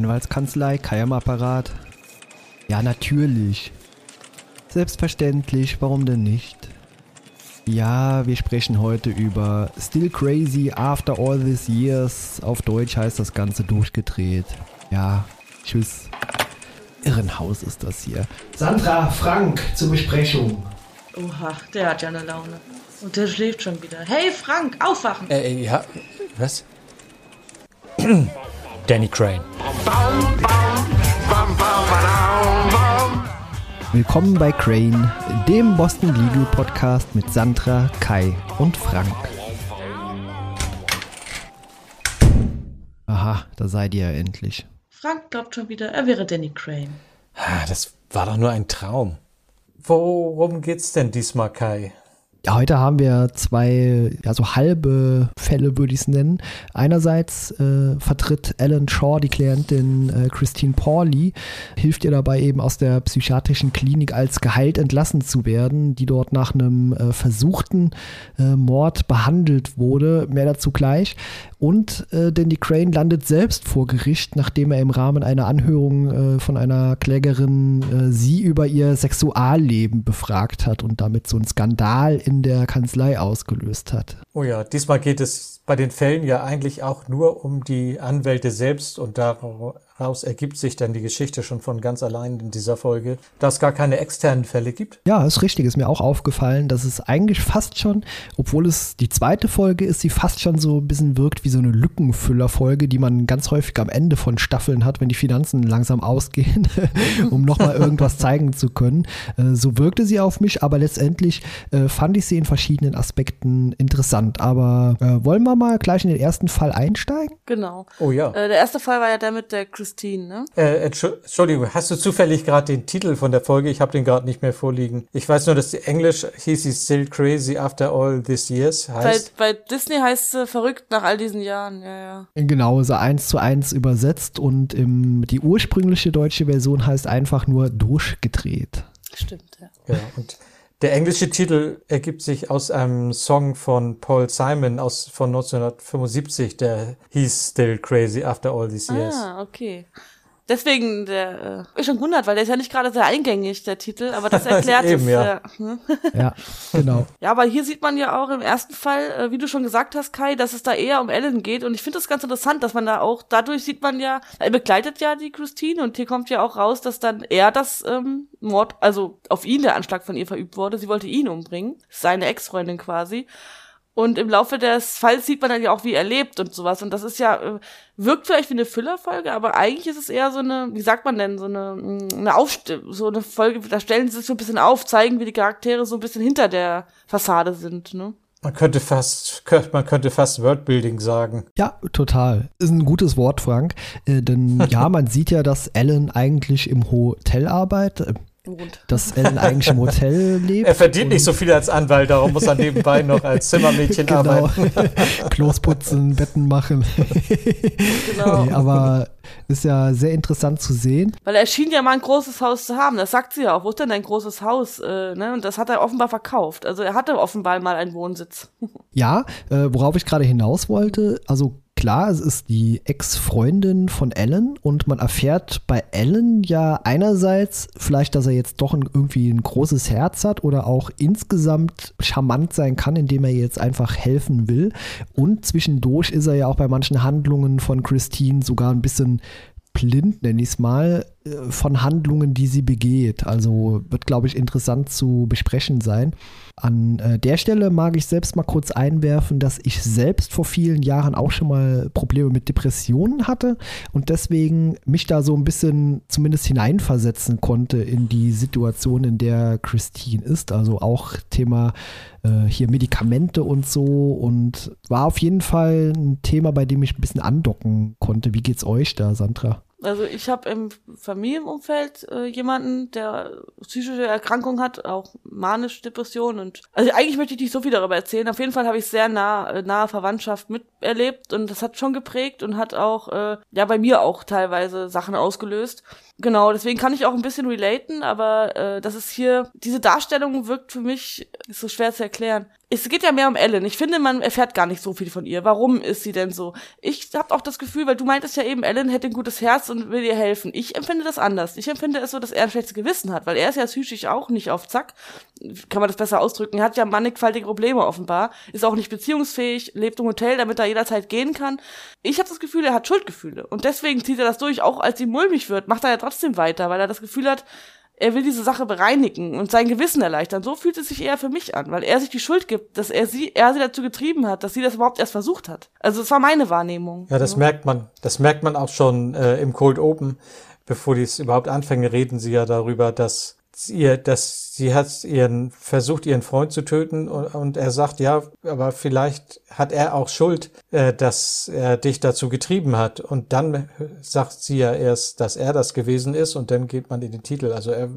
Anwaltskanzlei, Kai am Apparat. Ja, natürlich. Selbstverständlich, warum denn nicht? Ja, wir sprechen heute über Still Crazy After All These Years. Auf Deutsch heißt das Ganze durchgedreht. Ja, tschüss. Irrenhaus ist das hier. Sandra, Frank zur Besprechung. Oha, der hat ja eine Laune. Und der schläft schon wieder. Hey Frank, aufwachen! Äh, ja, was? Danny Crane. Willkommen bei Crane, dem Boston Legal Podcast mit Sandra, Kai und Frank. Aha, da seid ihr ja endlich. Frank glaubt schon wieder, er wäre Danny Crane. Ah, das war doch nur ein Traum. Worum geht's denn diesmal, Kai? Ja, heute haben wir zwei, ja, so halbe Fälle, würde ich es nennen. Einerseits äh, vertritt Alan Shaw die Klientin äh, Christine Pauli, hilft ihr dabei eben aus der psychiatrischen Klinik als geheilt entlassen zu werden, die dort nach einem äh, versuchten äh, Mord behandelt wurde. Mehr dazu gleich. Und äh, Danny Crane landet selbst vor Gericht, nachdem er im Rahmen einer Anhörung äh, von einer Klägerin äh, sie über ihr Sexualleben befragt hat und damit so einen Skandal in der Kanzlei ausgelöst hat. Oh ja, diesmal geht es bei den Fällen ja eigentlich auch nur um die Anwälte selbst und daraus ergibt sich dann die Geschichte schon von ganz allein in dieser Folge, dass es gar keine externen Fälle gibt. Ja, ist richtig. Ist mir auch aufgefallen, dass es eigentlich fast schon, obwohl es die zweite Folge ist, sie fast schon so ein bisschen wirkt wie so eine Lückenfüllerfolge, die man ganz häufig am Ende von Staffeln hat, wenn die Finanzen langsam ausgehen, um nochmal irgendwas zeigen zu können. Äh, so wirkte sie auf mich, aber letztendlich äh, fand ich sie in verschiedenen Aspekten interessant. Aber äh, wollen wir mal gleich in den ersten Fall einsteigen? Genau. Oh ja. Der erste Fall war ja der mit der Christine, ne? Äh, Entschuldigung, hast du zufällig gerade den Titel von der Folge? Ich habe den gerade nicht mehr vorliegen. Ich weiß nur, dass die Englisch hieß sie Still Crazy After All These Years heißt. Bei, bei Disney heißt sie verrückt nach all diesen Jahren, ja, ja. Genau, so eins zu eins übersetzt und im, die ursprüngliche deutsche Version heißt einfach nur durchgedreht. Stimmt, ja. Ja, und der englische Titel ergibt sich aus einem Song von Paul Simon aus, von 1975, der hieß Still Crazy After All These Years. Ah, okay. Deswegen, der äh, ist schon wundert, weil der ist ja nicht gerade sehr eingängig, der Titel, aber das erklärt Eben, es. ja. Ja. Ja, genau. ja, aber hier sieht man ja auch im ersten Fall, äh, wie du schon gesagt hast, Kai, dass es da eher um Ellen geht. Und ich finde das ganz interessant, dass man da auch, dadurch sieht man ja, er begleitet ja die Christine und hier kommt ja auch raus, dass dann er das ähm, Mord, also auf ihn der Anschlag von ihr verübt wurde. Sie wollte ihn umbringen, seine Ex-Freundin quasi. Und im Laufe des Falls sieht man dann ja auch, wie er lebt und sowas. Und das ist ja, äh, wirkt vielleicht wie eine Füllerfolge, aber eigentlich ist es eher so eine, wie sagt man denn, so eine, mh, eine Aufst so eine Folge, da stellen sie sich so ein bisschen auf, zeigen, wie die Charaktere so ein bisschen hinter der Fassade sind, ne? Man könnte fast, man könnte fast Wordbuilding sagen. Ja, total. Ist ein gutes Wort, Frank. Äh, denn ja, man sieht ja, dass Ellen eigentlich im Hotel arbeitet. Wohnt. Dass Ellen eigentlich im Hotel lebt. Er verdient nicht so viel als Anwalt, darum muss er nebenbei noch als Zimmermädchen Genau. arbeiten. Klos putzen, Betten machen. Genau. nee, aber ist ja sehr interessant zu sehen. Weil er schien ja mal ein großes Haus zu haben. Das sagt sie ja auch. Wo ist denn dein großes Haus? Äh, ne? Und das hat er offenbar verkauft. Also er hatte offenbar mal einen Wohnsitz. Ja, äh, worauf ich gerade hinaus wollte, also klar, es ist die Ex-Freundin von Ellen und man erfährt bei Ellen ja einerseits vielleicht, dass er jetzt doch ein, irgendwie ein großes Herz hat oder auch insgesamt charmant sein kann, indem er jetzt einfach helfen will. Und zwischendurch ist er ja auch bei manchen Handlungen von Christine sogar ein bisschen blind, nenne ich es mal, von Handlungen, die sie begeht. Also wird, glaube ich, interessant zu besprechen sein. An äh, der Stelle mag ich selbst mal kurz einwerfen, dass ich selbst vor vielen Jahren auch schon mal Probleme mit Depressionen hatte und deswegen mich da so ein bisschen zumindest hineinversetzen konnte in die Situation, in der Christine ist. Also auch Thema äh, hier Medikamente und so und war auf jeden Fall ein Thema, bei dem ich ein bisschen andocken konnte. Wie geht's euch da, Sandra? Also ich habe im Familienumfeld äh, jemanden, der psychische Erkrankung hat, auch manisch Depression und also eigentlich möchte ich nicht so viel darüber erzählen. Auf jeden Fall habe ich sehr nah äh, nahe Verwandtschaft miterlebt und das hat schon geprägt und hat auch äh, ja bei mir auch teilweise Sachen ausgelöst. Genau, deswegen kann ich auch ein bisschen relaten, aber äh, das ist hier diese Darstellung wirkt für mich ist so schwer zu erklären. Es geht ja mehr um Ellen. Ich finde, man erfährt gar nicht so viel von ihr. Warum ist sie denn so? Ich habe auch das Gefühl, weil du meintest ja eben, Ellen hätte ein gutes Herz und will ihr helfen. Ich empfinde das anders. Ich empfinde es so, dass er ein schlechtes Gewissen hat, weil er ist ja psychisch auch nicht auf Zack. Kann man das besser ausdrücken. Er hat ja mannigfaltige Probleme offenbar. Ist auch nicht beziehungsfähig, lebt im Hotel, damit er jederzeit gehen kann. Ich habe das Gefühl, er hat Schuldgefühle. Und deswegen zieht er das durch. Auch als ihm mulmig wird, macht er ja trotzdem weiter, weil er das Gefühl hat, er will diese Sache bereinigen und sein Gewissen erleichtern. So fühlt es sich eher für mich an, weil er sich die Schuld gibt, dass er sie, er sie dazu getrieben hat, dass sie das überhaupt erst versucht hat. Also es war meine Wahrnehmung. Ja, das ja. merkt man. Das merkt man auch schon äh, im Cold Open. Bevor die es überhaupt anfangen, reden sie ja darüber, dass ihr, dass sie hat ihren versucht, ihren Freund zu töten und, und, er sagt, ja, aber vielleicht hat er auch Schuld, äh, dass er dich dazu getrieben hat. Und dann sagt sie ja erst, dass er das gewesen ist und dann geht man in den Titel. Also er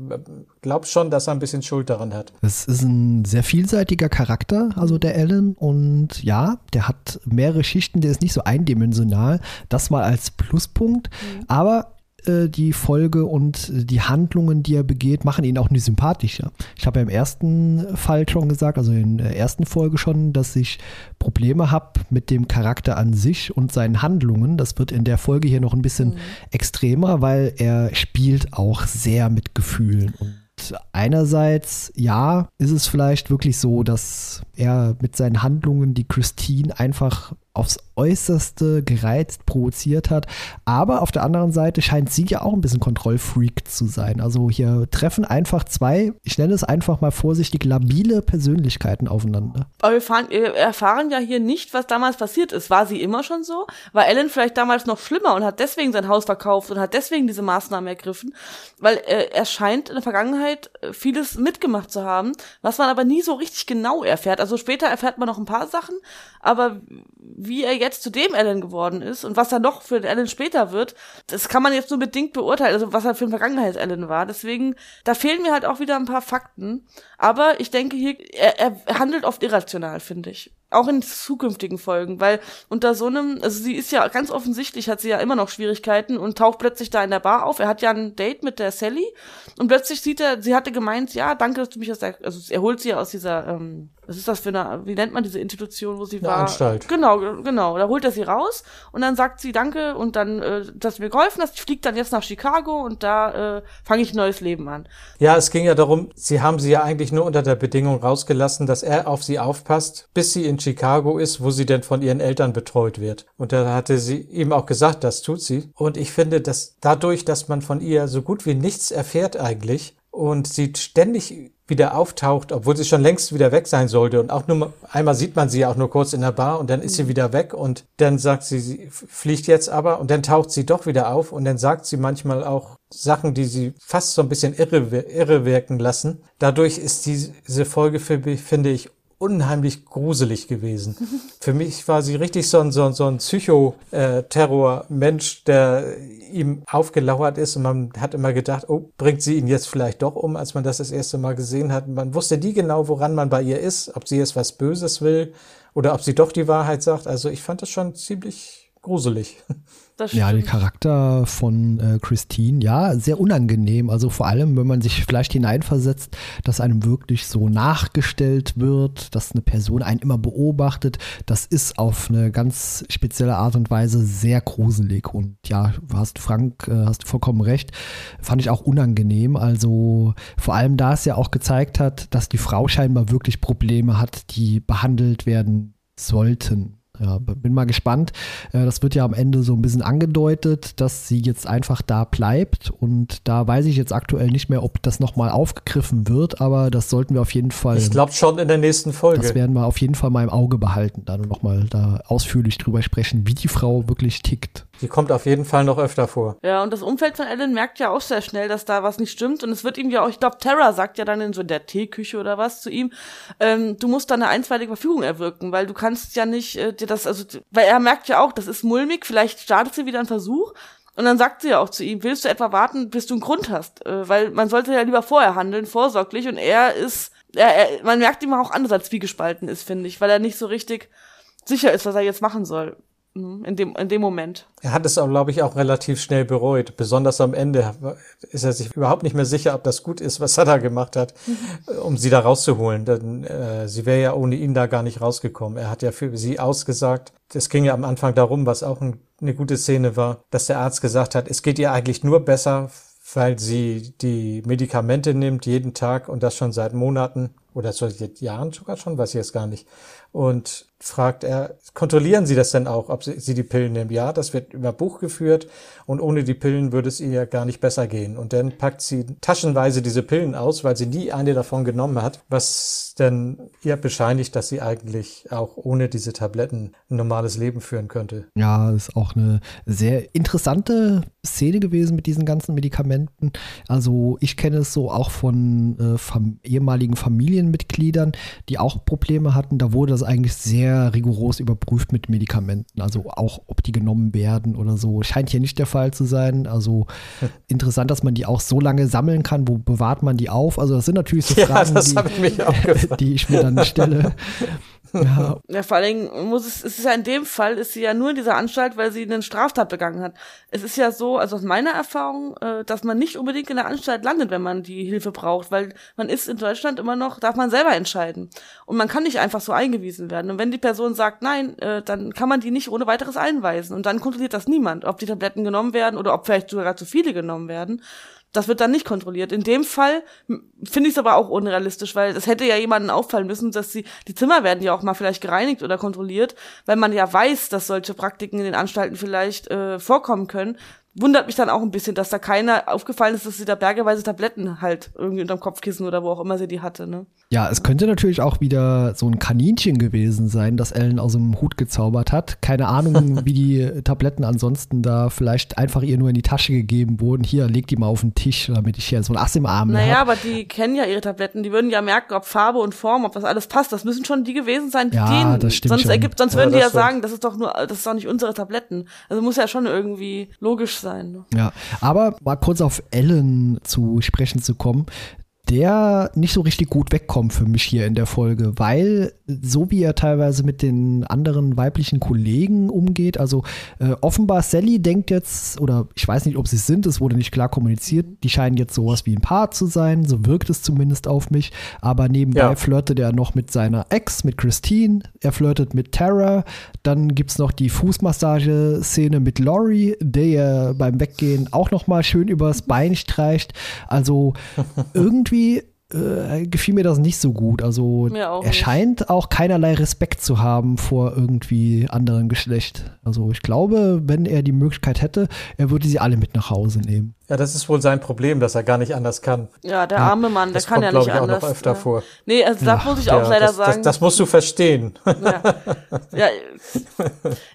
glaubt schon, dass er ein bisschen Schuld daran hat. Es ist ein sehr vielseitiger Charakter, also der Alan. Und ja, der hat mehrere Schichten, der ist nicht so eindimensional. Das mal als Pluspunkt. Mhm. Aber äh, die Folge und die Handlungen, die er begeht, machen ihn auch nicht sympathischer. Ich habe ja im ersten Fall schon gesagt, also in der ersten Folge schon, dass ich Probleme habe mit dem Charakter an sich und seinen Handlungen. Das wird in der Folge hier noch ein bisschen mhm. extremer, weil er spielt auch sehr mit Gefühlen und einerseits, ja, ist es vielleicht wirklich so, dass er mit seinen Handlungen die Christine einfach aufs Äußerste gereizt, provoziert hat. Aber auf der anderen Seite scheint sie ja auch ein bisschen Kontrollfreak zu sein. Also hier treffen einfach zwei, ich nenne es einfach mal vorsichtig, labile Persönlichkeiten aufeinander. Aber wir, fahren, wir erfahren ja hier nicht, was damals passiert ist. War sie immer schon so? War Ellen vielleicht damals noch schlimmer und hat deswegen sein Haus verkauft und hat deswegen diese Maßnahmen ergriffen? Weil äh, er scheint in der Vergangenheit äh, vieles mitgemacht zu haben, was man aber nie so richtig genau erfährt. Also später erfährt man noch ein paar Sachen, aber wie er jetzt zu dem Alan geworden ist und was er noch für den Alan später wird, das kann man jetzt nur bedingt beurteilen, also was er für ein Vergangenheits-Alan war. Deswegen, da fehlen mir halt auch wieder ein paar Fakten. Aber ich denke hier, er, er handelt oft irrational, finde ich auch in zukünftigen Folgen, weil unter so einem, also sie ist ja ganz offensichtlich, hat sie ja immer noch Schwierigkeiten und taucht plötzlich da in der Bar auf. Er hat ja ein Date mit der Sally und plötzlich sieht er, sie hatte gemeint, ja, danke, dass du mich aus der, also er holt sie ja aus dieser ähm, was ist das für eine, wie nennt man diese Institution, wo sie eine war? Anstalt. Genau, genau. Da holt er sie raus und dann sagt sie Danke und dann, äh, dass du mir geholfen hast. Ich fliege dann jetzt nach Chicago und da äh, fange ich ein neues Leben an. Ja, es ging ja darum, sie haben sie ja eigentlich nur unter der Bedingung rausgelassen, dass er auf sie aufpasst, bis sie in Chicago ist, wo sie denn von ihren Eltern betreut wird. Und da hatte sie ihm auch gesagt, das tut sie. Und ich finde, dass dadurch, dass man von ihr so gut wie nichts erfährt eigentlich, und sie ständig wieder auftaucht, obwohl sie schon längst wieder weg sein sollte. Und auch nur einmal sieht man sie ja auch nur kurz in der Bar und dann ist sie mhm. wieder weg und dann sagt sie, sie fliegt jetzt aber und dann taucht sie doch wieder auf und dann sagt sie manchmal auch Sachen, die sie fast so ein bisschen irre, irre wirken lassen. Dadurch ist diese Folge, für mich, finde ich, unheimlich gruselig gewesen. Für mich war sie richtig so ein, so ein, so ein Psychoterror-Mensch, der ihm aufgelauert ist und man hat immer gedacht, oh, bringt sie ihn jetzt vielleicht doch um, als man das das erste Mal gesehen hat. Man wusste nie genau, woran man bei ihr ist, ob sie jetzt was Böses will oder ob sie doch die Wahrheit sagt. Also ich fand das schon ziemlich gruselig. Ja, der Charakter von äh, Christine, ja, sehr unangenehm. Also vor allem, wenn man sich vielleicht hineinversetzt, dass einem wirklich so nachgestellt wird, dass eine Person einen immer beobachtet. Das ist auf eine ganz spezielle Art und Weise sehr gruselig. Und ja, hast Frank, äh, hast du vollkommen recht. Fand ich auch unangenehm. Also vor allem, da es ja auch gezeigt hat, dass die Frau scheinbar wirklich Probleme hat, die behandelt werden sollten ja, bin mal gespannt. Äh, das wird ja am Ende so ein bisschen angedeutet, dass sie jetzt einfach da bleibt. Und da weiß ich jetzt aktuell nicht mehr, ob das nochmal aufgegriffen wird, aber das sollten wir auf jeden Fall. Ich glaube schon in der nächsten Folge. Das werden wir auf jeden Fall mal im Auge behalten, dann nochmal da ausführlich drüber sprechen, wie die Frau wirklich tickt. Die kommt auf jeden Fall noch öfter vor. Ja, und das Umfeld von Ellen merkt ja auch sehr schnell, dass da was nicht stimmt. Und es wird ihm ja auch, ich glaube, Terra sagt ja dann in so der Teeküche oder was zu ihm, ähm, du musst da eine einstweilige Verfügung erwirken, weil du kannst ja nicht äh, dir das, also, weil er merkt ja auch, das ist mulmig, vielleicht startet sie wieder einen Versuch. Und dann sagt sie ja auch zu ihm, willst du etwa warten, bis du einen Grund hast? Äh, weil man sollte ja lieber vorher handeln, vorsorglich. Und er ist, er, er, man merkt ihm auch an, dass er zwiegespalten ist, finde ich, weil er nicht so richtig sicher ist, was er jetzt machen soll. Mhm, in dem, in dem Moment. Er hat es, glaube ich, auch relativ schnell bereut. Besonders am Ende ist er sich überhaupt nicht mehr sicher, ob das gut ist, was er da gemacht hat, mhm. um sie da rauszuholen. Denn äh, sie wäre ja ohne ihn da gar nicht rausgekommen. Er hat ja für sie ausgesagt. Es ging ja am Anfang darum, was auch ein eine gute Szene war, dass der Arzt gesagt hat, es geht ihr eigentlich nur besser, weil sie die Medikamente nimmt jeden Tag und das schon seit Monaten oder seit Jahren sogar schon, weiß ich jetzt gar nicht. Und fragt er, kontrollieren Sie das denn auch, ob Sie, Sie die Pillen nehmen? Ja, das wird über Buch geführt und ohne die Pillen würde es ihr gar nicht besser gehen. Und dann packt sie taschenweise diese Pillen aus, weil sie nie eine davon genommen hat, was dann ihr bescheinigt, dass sie eigentlich auch ohne diese Tabletten ein normales Leben führen könnte. Ja, ist auch eine sehr interessante Szene gewesen mit diesen ganzen Medikamenten. Also ich kenne es so auch von äh, fam ehemaligen Familienmitgliedern, die auch Probleme hatten. Da wurde das eigentlich sehr rigoros überprüft mit Medikamenten. Also auch, ob die genommen werden oder so. Scheint hier nicht der Fall zu sein. Also interessant, dass man die auch so lange sammeln kann. Wo bewahrt man die auf? Also das sind natürlich so Fragen, ja, die, ich die ich mir dann stelle. Ja. ja, vor allen Dingen muss es, es ist ja in dem Fall, ist sie ja nur in dieser Anstalt, weil sie eine Straftat begangen hat. Es ist ja so, also aus meiner Erfahrung, äh, dass man nicht unbedingt in der Anstalt landet, wenn man die Hilfe braucht, weil man ist in Deutschland immer noch, darf man selber entscheiden. Und man kann nicht einfach so eingewiesen werden. Und wenn die Person sagt nein, äh, dann kann man die nicht ohne weiteres einweisen. Und dann kontrolliert das niemand, ob die Tabletten genommen werden oder ob vielleicht sogar zu viele genommen werden das wird dann nicht kontrolliert. In dem Fall finde ich es aber auch unrealistisch, weil es hätte ja jemanden auffallen müssen, dass sie, die Zimmer werden ja auch mal vielleicht gereinigt oder kontrolliert, weil man ja weiß, dass solche Praktiken in den Anstalten vielleicht äh, vorkommen können wundert mich dann auch ein bisschen, dass da keiner aufgefallen ist, dass sie da bergeweise Tabletten halt irgendwie unterm Kopfkissen oder wo auch immer sie die hatte, ne? Ja, es könnte natürlich auch wieder so ein Kaninchen gewesen sein, das Ellen aus dem Hut gezaubert hat. Keine Ahnung, wie die Tabletten ansonsten da vielleicht einfach ihr nur in die Tasche gegeben wurden. Hier, leg die mal auf den Tisch, damit ich hier so ein Ass im Arm habe. Naja, hab. aber die kennen ja ihre Tabletten. Die würden ja merken, ob Farbe und Form, ob das alles passt. Das müssen schon die gewesen sein, die ja, denen. Das stimmt sonst schon. ergibt, sonst ja, würden die ja sagen, das ist doch nur, das ist doch nicht unsere Tabletten. Also muss ja schon irgendwie logisch sein. Ne? Ja, aber mal kurz auf Ellen zu sprechen zu kommen der nicht so richtig gut wegkommt für mich hier in der Folge, weil so wie er teilweise mit den anderen weiblichen Kollegen umgeht, also äh, offenbar Sally denkt jetzt, oder ich weiß nicht, ob sie es sind, es wurde nicht klar kommuniziert, die scheinen jetzt sowas wie ein Paar zu sein, so wirkt es zumindest auf mich, aber nebenbei ja. flirtet er noch mit seiner Ex, mit Christine, er flirtet mit Tara, dann gibt es noch die Fußmassage-Szene mit Laurie, der beim Weggehen auch noch mal schön übers Bein streicht, also irgendwie irgendwie äh, gefiel mir das nicht so gut. Also er nicht. scheint auch keinerlei Respekt zu haben vor irgendwie anderen Geschlecht. Also ich glaube, wenn er die Möglichkeit hätte, er würde sie alle mit nach Hause nehmen. Ja, das ist wohl sein Problem, dass er gar nicht anders kann. Ja, der arme Mann, der das kann kommt, ja nicht ich, anders. Auch noch öfter ja. vor. Nee, also da muss ich auch ja, leider das, sagen. Das, das, musst du verstehen. Ja. ja.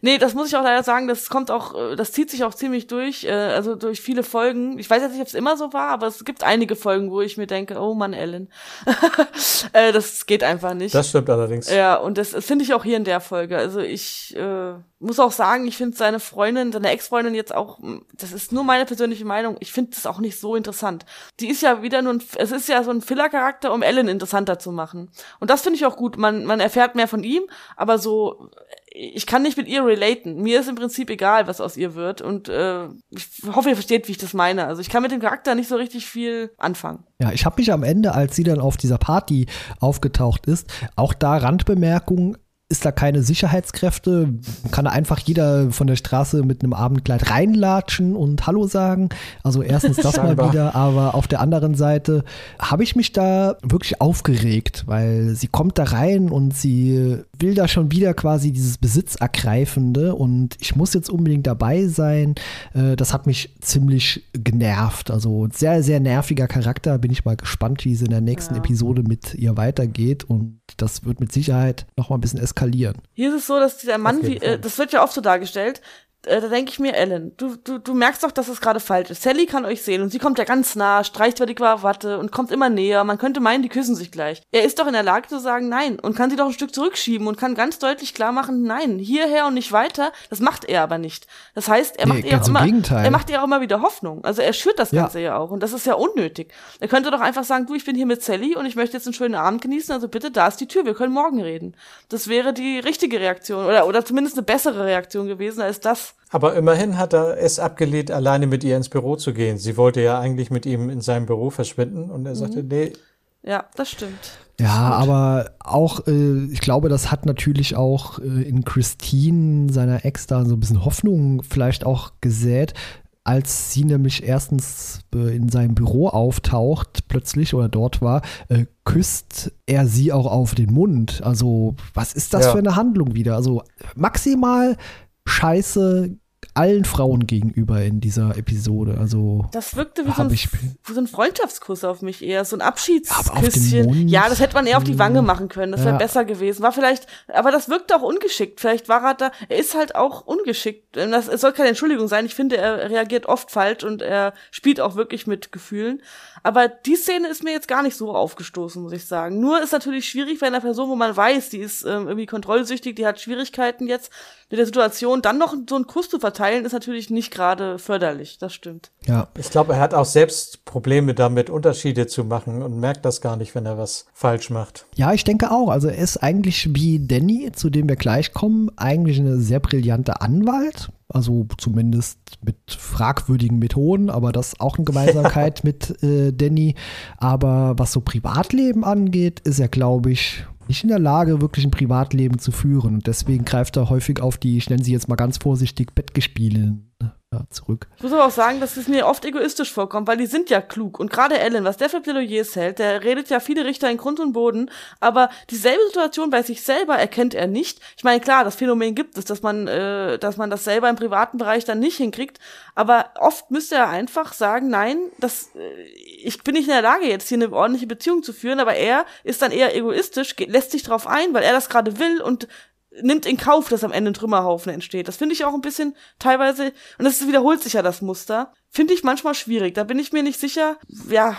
Nee, das muss ich auch leider sagen, das kommt auch, äh, das zieht sich auch ziemlich durch, äh, also durch viele Folgen. Ich weiß jetzt nicht, ob es immer so war, aber es gibt einige Folgen, wo ich mir denke, oh Mann, Ellen. Äh, das geht einfach nicht. Das stimmt allerdings. Ja, und das, das finde ich auch hier in der Folge. Also ich äh, muss auch sagen, ich finde seine Freundin, seine Ex-Freundin jetzt auch, das ist nur meine persönliche Meinung, ich finde das auch nicht so interessant. Die ist ja wieder nur ein, es ist ja so ein Filler-Charakter, um Ellen interessanter zu machen. Und das finde ich auch gut. Man, man erfährt mehr von ihm, aber so, ich kann nicht mit ihr relaten. Mir ist im Prinzip egal, was aus ihr wird. Und äh, ich hoffe, ihr versteht, wie ich das meine. Also ich kann mit dem Charakter nicht so richtig viel anfangen. Ja, ich habe mich am Ende, als sie dann auf dieser Party aufgetaucht ist, auch da Randbemerkungen ist da keine Sicherheitskräfte, kann da einfach jeder von der Straße mit einem Abendkleid reinlatschen und Hallo sagen. Also erstens das mal wieder, aber auf der anderen Seite habe ich mich da wirklich aufgeregt, weil sie kommt da rein und sie will da schon wieder quasi dieses Besitzergreifende und ich muss jetzt unbedingt dabei sein. Äh, das hat mich ziemlich genervt. Also sehr, sehr nerviger Charakter. Bin ich mal gespannt, wie es in der nächsten ja. Episode mit ihr weitergeht und das wird mit Sicherheit noch mal ein bisschen eskalieren eskalieren. Hier ist es so, dass dieser Mann, wie, äh, das wird ja oft so dargestellt, äh, da denke ich mir, Ellen, du, du, du merkst doch, dass es gerade falsch ist. Sally kann euch sehen und sie kommt ja ganz nah, streicht über die Krawatte und kommt immer näher. Man könnte meinen, die küssen sich gleich. Er ist doch in der Lage zu sagen, nein und kann sie doch ein Stück zurückschieben und kann ganz deutlich klar machen, nein, hierher und nicht weiter. Das macht er aber nicht. Das heißt, er nee, macht ihr auch immer, er macht ihr auch immer wieder Hoffnung. Also er schürt das Ganze ja. ja auch und das ist ja unnötig. Er könnte doch einfach sagen, du, ich bin hier mit Sally und ich möchte jetzt einen schönen Abend genießen, also bitte, da ist die Tür, wir können morgen reden. Das wäre die richtige Reaktion oder, oder zumindest eine bessere Reaktion gewesen als das. Aber immerhin hat er es abgelehnt, alleine mit ihr ins Büro zu gehen. Sie wollte ja eigentlich mit ihm in seinem Büro verschwinden und er sagte, mhm. nee. Ja, das stimmt. Ja, aber auch, äh, ich glaube, das hat natürlich auch äh, in Christine, seiner Ex, da so ein bisschen Hoffnung vielleicht auch gesät, als sie nämlich erstens äh, in seinem Büro auftaucht, plötzlich oder dort war, äh, küsst er sie auch auf den Mund. Also, was ist das Ja. für eine Handlung wieder? Also, maximal Scheiße allen Frauen gegenüber in dieser Episode. Also, Das wirkte wie so, ein, ich- wie so ein Freundschaftskuss auf mich eher, so ein Abschiedsküsschen. Ja, das hätte man eher auf die Wange machen können, das wäre Ja. besser gewesen. War vielleicht, aber das wirkte auch ungeschickt. Vielleicht war er da, er ist halt auch ungeschickt. Das, es soll keine Entschuldigung sein. Ich finde, er reagiert oft falsch und er spielt auch wirklich mit Gefühlen. Aber die Szene ist mir jetzt gar nicht so aufgestoßen, muss ich sagen. Nur ist natürlich schwierig bei einer Person, wo man weiß, die ist ähm, irgendwie kontrollsüchtig, die hat Schwierigkeiten jetzt mit der Situation, dann noch so einen Kuss zu verteilen, ist natürlich nicht gerade förderlich. Das stimmt. ja. Ich glaube, er hat auch selbst Probleme damit, Unterschiede zu machen und merkt das gar nicht, wenn er was falsch macht. Ja, ich denke auch. Also er ist eigentlich wie Danny, zu dem wir gleich kommen, eigentlich eine sehr brillante Anwalt. Also zumindest mit fragwürdigen Methoden, aber das ist auch eine Gemeinsamkeit mit äh, Danny. Aber was so Privatleben angeht, ist er, glaube ich, nicht in der Lage, wirklich ein Privatleben zu führen. Und deswegen greift er häufig auf die, ich nenne sie jetzt mal ganz vorsichtig, Bettgespiele ja, zurück. Ich muss aber auch sagen, dass es mir oft egoistisch vorkommt, weil die sind ja klug. Und gerade Ellen, was der für Plädoyers hält, der redet ja viele Richter in Grund und Boden, aber dieselbe Situation bei sich selber erkennt er nicht. Ich meine, klar, das Phänomen gibt es, dass man, äh, dass man das selber im privaten Bereich dann nicht hinkriegt, aber oft müsste er einfach sagen, nein, das, äh, ich bin nicht in der Lage, jetzt hier eine ordentliche Beziehung zu führen, aber er ist dann eher egoistisch, geht, lässt sich drauf ein, weil er das gerade will und nimmt in Kauf, dass am Ende ein Trümmerhaufen entsteht. Das finde ich auch ein bisschen teilweise, und das wiederholt sich ja das Muster, finde ich manchmal schwierig. Da bin ich mir nicht sicher. Ja,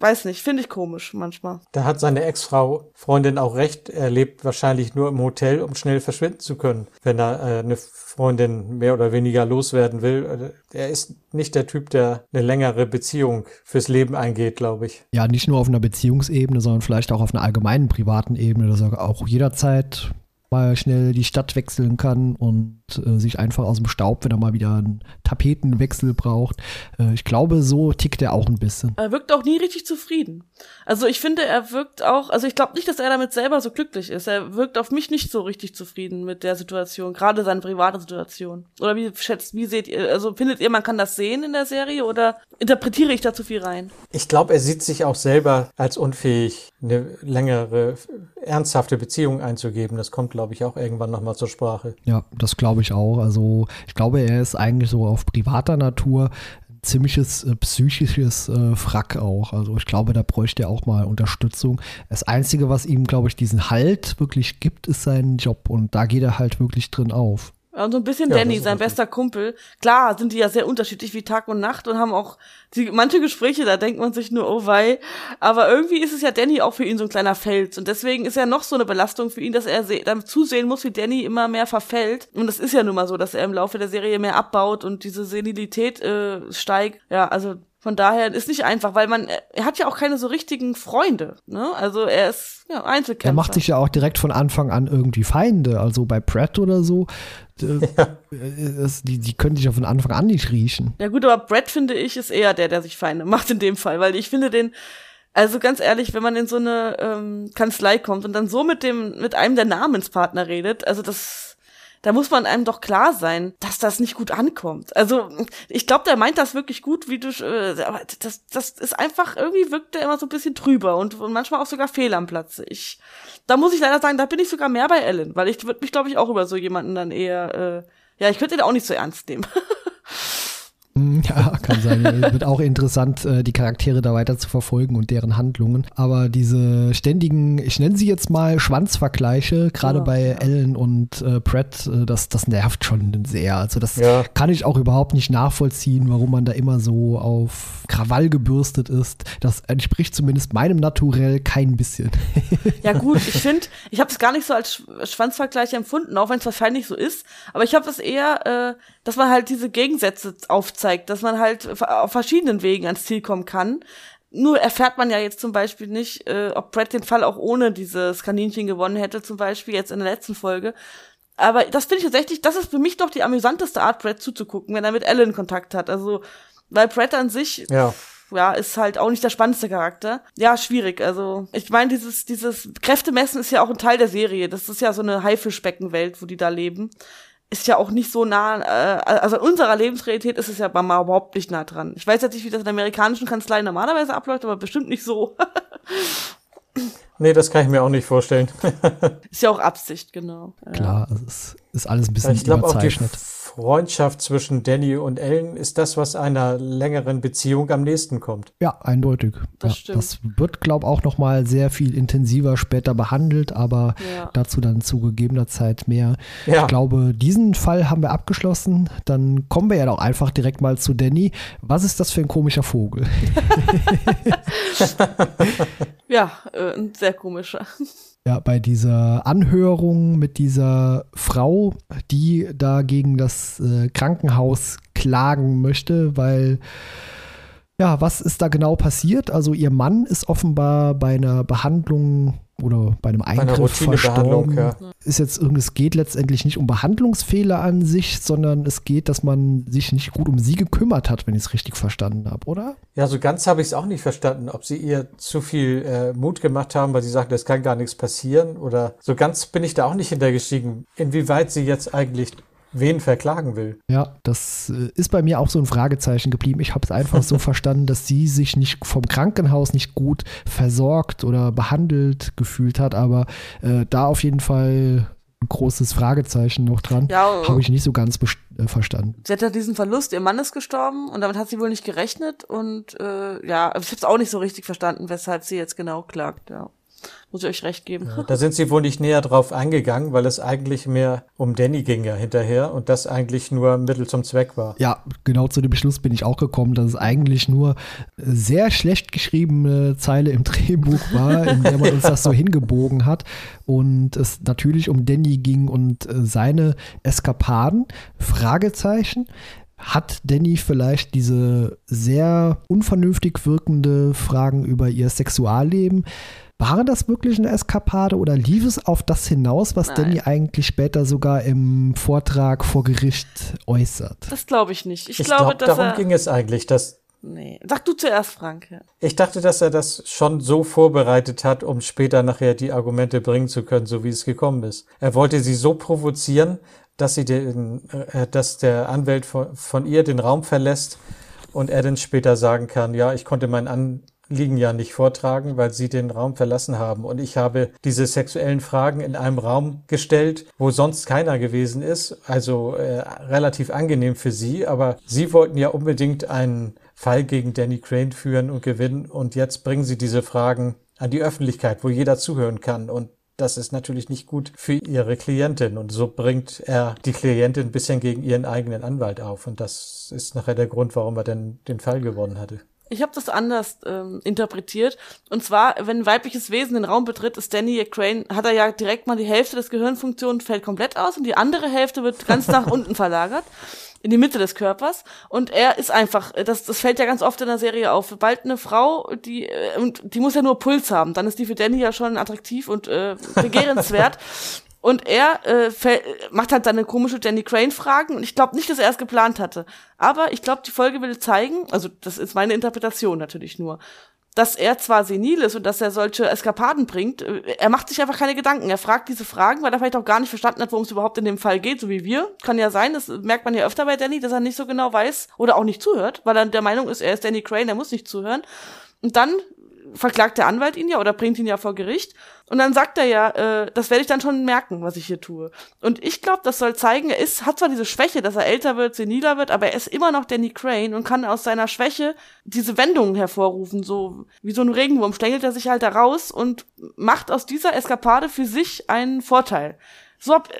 weiß nicht, finde ich komisch manchmal. Da hat seine Ex-Frau, Freundin auch recht. Er lebt wahrscheinlich nur im Hotel, um schnell verschwinden zu können, wenn er äh, eine Freundin mehr oder weniger loswerden will. Äh, Er ist nicht der Typ, der eine längere Beziehung fürs Leben eingeht, glaube ich. Ja, nicht nur auf einer Beziehungsebene, sondern vielleicht auch auf einer allgemeinen privaten Ebene, dass er auch jederzeit mal schnell die Stadt wechseln kann und äh, sich einfach aus dem Staub, wenn er mal wieder einen Tapetenwechsel braucht. Äh, ich glaube, so tickt er auch ein bisschen. Er wirkt auch nie richtig zufrieden. Also ich finde, er wirkt auch, also ich glaube nicht, dass er damit selber so glücklich ist. Er wirkt auf mich nicht so richtig zufrieden mit der Situation, gerade seine private Situation. Oder wie schätzt, wie seht ihr, also findet ihr, man kann das sehen in der Serie oder interpretiere ich da zu viel rein? Ich glaube, er sieht sich auch selber als unfähig, eine längere, ernsthafte Beziehung einzugeben. Das kommt, glaube ich, auch irgendwann nochmal zur Sprache. Ja, das glaube ich auch. Also ich glaube, er ist eigentlich so auf privater Natur ein ziemliches äh, psychisches äh, Frack auch. Also ich glaube, da bräuchte er auch mal Unterstützung. Das Einzige, was ihm, glaube ich, diesen Halt wirklich gibt, ist sein Job. Und da geht er halt wirklich drin auf. Ja, Und so ein bisschen Ja, Danny, sein bester Kumpel. Klar sind die ja sehr unterschiedlich wie Tag und Nacht und haben auch die, manche Gespräche, da denkt man sich nur, oh wei. Aber irgendwie ist es ja Danny auch für ihn so ein kleiner Fels. Und deswegen ist ja noch so eine Belastung für ihn, dass er dann zusehen muss, wie Danny immer mehr verfällt. Und das ist ja nun mal so, dass er im Laufe der Serie mehr abbaut und diese Senilität äh, steigt. Ja, also von daher ist nicht einfach, weil man, er hat ja auch keine so richtigen Freunde. Ne? Also er ist ja Einzelkämpfer. Er macht sich ja auch direkt von Anfang an irgendwie Feinde. Also bei Pratt oder so, äh, es- die, die können sich ja von Anfang an nicht riechen. Ja gut, aber Brad finde ich ist eher der, der sich Feinde macht in dem Fall, weil ich finde den, also ganz ehrlich, wenn man in so eine ähm, Kanzlei kommt und dann so mit dem, mit einem der Namenspartner redet, also das, da muss man einem doch klar sein, dass das nicht gut ankommt. Also ich glaube, der meint das wirklich gut, wie du, äh, aber das, das ist einfach irgendwie wirkt der immer so ein bisschen trüber und, und manchmal auch sogar fehl am Platze. Ich, da muss ich leider sagen, da bin ich sogar mehr bei Ellen, weil ich würde mich, glaube ich, auch über so jemanden dann eher, äh, ja, ich könnte ihn auch nicht so ernst nehmen. Hm, Ja, kann sein. Ja, Wird auch interessant, äh, die Charaktere da weiter zu verfolgen und deren Handlungen. Aber diese ständigen, ich nenne sie jetzt mal Schwanzvergleiche, gerade Ja, bei ja. Ellen und äh, Pratt, äh, das, das nervt schon sehr. Also das Ja. kann ich auch überhaupt nicht nachvollziehen, warum man da immer so auf Krawall gebürstet ist. Das entspricht zumindest meinem Naturell kein bisschen. Ja gut, ich finde, ich habe es gar nicht so als Sch- Schwanzvergleich empfunden, auch wenn es wahrscheinlich so ist. Aber ich habe es eher, äh, dass man halt diese Gegensätze aufzeigt, dass man halt auf verschiedenen Wegen ans Ziel kommen kann. Nur erfährt man ja jetzt zum Beispiel nicht, äh, ob Brad den Fall auch ohne dieses Kaninchen gewonnen hätte, zum Beispiel jetzt in der letzten Folge. Aber das finde ich tatsächlich, das ist für mich doch die amüsanteste Art, Brad zuzugucken, wenn er mit Ellen Kontakt hat. Also, weil Brad an sich, Ja. ja, ist halt auch nicht der spannendste Charakter. Ja, schwierig. Also, ich meine, dieses, dieses Kräftemessen ist ja auch ein Teil der Serie. Das ist ja so eine Haifischbeckenwelt, wo die da leben. Ist ja auch nicht so nah, äh, also in unserer Lebensrealität ist es ja mal überhaupt nicht nah dran. Ich weiß jetzt nicht, wie das in der amerikanischen Kanzlei normalerweise abläuft, aber bestimmt nicht so. Nee, das kann ich mir auch nicht vorstellen. ist ja auch Absicht, genau. Klar, ja. es ist alles ein bisschen ich glaub, überzeichnet. Auch die Freundschaft zwischen Danny und Ellen ist das, was einer längeren Beziehung am nächsten kommt. Ja, eindeutig. Das, ja, stimmt. das wird, glaube ich, auch noch mal sehr viel intensiver später behandelt, aber ja. dazu dann zu gegebener Zeit mehr. Ja. Ich glaube, diesen Fall haben wir abgeschlossen. Dann kommen wir ja doch einfach direkt mal zu Danny. Was ist das für ein komischer Vogel? ja, äh, ein sehr komischer ja, bei dieser Anhörung mit dieser Frau, die da gegen das äh, Krankenhaus klagen möchte, weil ja, was ist da genau passiert? Also ihr Mann ist offenbar bei einer Behandlung oder bei einem Eingriff verstorben. Ja. Ist jetzt es geht letztendlich nicht um Behandlungsfehler an sich, sondern es geht, dass man sich nicht gut um sie gekümmert hat, wenn ich es richtig verstanden habe, oder? Ja, so ganz habe ich es auch nicht verstanden, ob sie ihr zu viel äh, Mut gemacht haben, weil sie sagten, es kann gar nichts passieren oder so ganz bin ich da auch nicht hintergestiegen, inwieweit sie jetzt eigentlich wen verklagen will. Ja, das äh, ist bei mir auch so ein Fragezeichen geblieben. Ich habe es einfach so verstanden, dass sie sich nicht vom Krankenhaus nicht gut versorgt oder behandelt gefühlt hat, aber äh, da auf jeden Fall ein großes Fragezeichen noch dran. Ja, habe ich nicht so ganz äh, verstanden. Sie hat ja diesen Verlust, ihr Mann ist gestorben und damit hat sie wohl nicht gerechnet und äh, ja, ich habe es auch nicht so richtig verstanden, weshalb sie jetzt genau klagt, ja. Muss ich euch recht geben. Ja, da sind sie wohl nicht näher drauf eingegangen, weil es eigentlich mehr um Danny ging ja hinterher und das eigentlich nur Mittel zum Zweck war. Ja, genau zu dem Beschluss bin ich auch gekommen, dass es eigentlich nur sehr schlecht geschriebene Zeile im Drehbuch war, in der man uns das so hingebogen hat und es natürlich um Danny ging und äh, seine Eskapaden. Fragezeichen hat Danny vielleicht diese sehr unvernünftig wirkende Fragen über ihr Sexualleben war das wirklich eine Eskapade oder lief es auf das hinaus, was Nein. Danny eigentlich später sogar im Vortrag vor Gericht äußert? Das glaube ich nicht. Ich, ich glaube, glaub, darum er, ging es eigentlich, dass Nee. Sag du zuerst, Frank. Ich dachte, dass er das schon so vorbereitet hat, um später nachher die Argumente bringen zu können, so wie es gekommen ist. Er wollte sie so provozieren, dass sie den, äh, dass der Anwalt von, von ihr den Raum verlässt und er dann später sagen kann, ja, ich konnte mein An Liegen ja nicht vortragen, weil sie den Raum verlassen haben. Und ich habe diese sexuellen Fragen in einem Raum gestellt, wo sonst keiner gewesen ist. Also äh, relativ angenehm für sie. Aber sie wollten ja unbedingt einen Fall gegen Danny Crane führen und gewinnen. Und jetzt bringen sie diese Fragen an die Öffentlichkeit, wo jeder zuhören kann. Und das ist natürlich nicht gut für ihre Klientin. Und so bringt er die Klientin ein bisschen gegen ihren eigenen Anwalt auf. Und das ist nachher der Grund, warum er denn den Fall gewonnen hatte. Ich habe das anders ähm, interpretiert. Und zwar, wenn ein weibliches Wesen den Raum betritt, ist Danny Crane, hat er ja direkt mal die Hälfte des Gehirnfunktionen fällt komplett aus und die andere Hälfte wird ganz nach unten verlagert in die Mitte des Körpers. Und er ist einfach das das fällt ja ganz oft in der Serie auf. Sobald eine Frau die äh, und die muss ja nur Puls haben dann ist die für Danny ja schon attraktiv und äh, begehrenswert. Und er äh, macht halt seine komische Jenny Crane-Fragen und ich glaube nicht, dass er es geplant hatte. Aber ich glaube, die Folge will zeigen, also das ist meine Interpretation natürlich nur, dass er zwar senil ist und dass er solche Eskapaden bringt, äh, er macht sich einfach keine Gedanken. Er fragt diese Fragen, weil er vielleicht auch gar nicht verstanden hat, worum es überhaupt in dem Fall geht, so wie wir. Kann ja sein, das merkt man ja öfter bei Danny, dass er nicht so genau weiß oder auch nicht zuhört, weil er der Meinung ist, er ist Danny Crane, er muss nicht zuhören. Und dann verklagt der Anwalt ihn ja oder bringt ihn ja vor Gericht. Und dann sagt er ja, äh, das werde ich dann schon merken, was ich hier tue. Und ich glaube, das soll zeigen, er ist, hat zwar diese Schwäche, dass er älter wird, seniler wird, aber er ist immer noch Danny Crane und kann aus seiner Schwäche diese Wendungen hervorrufen. So wie so ein Regenwurm schlängelt er sich halt da raus und macht aus dieser Eskapade für sich einen Vorteil. So hab, äh,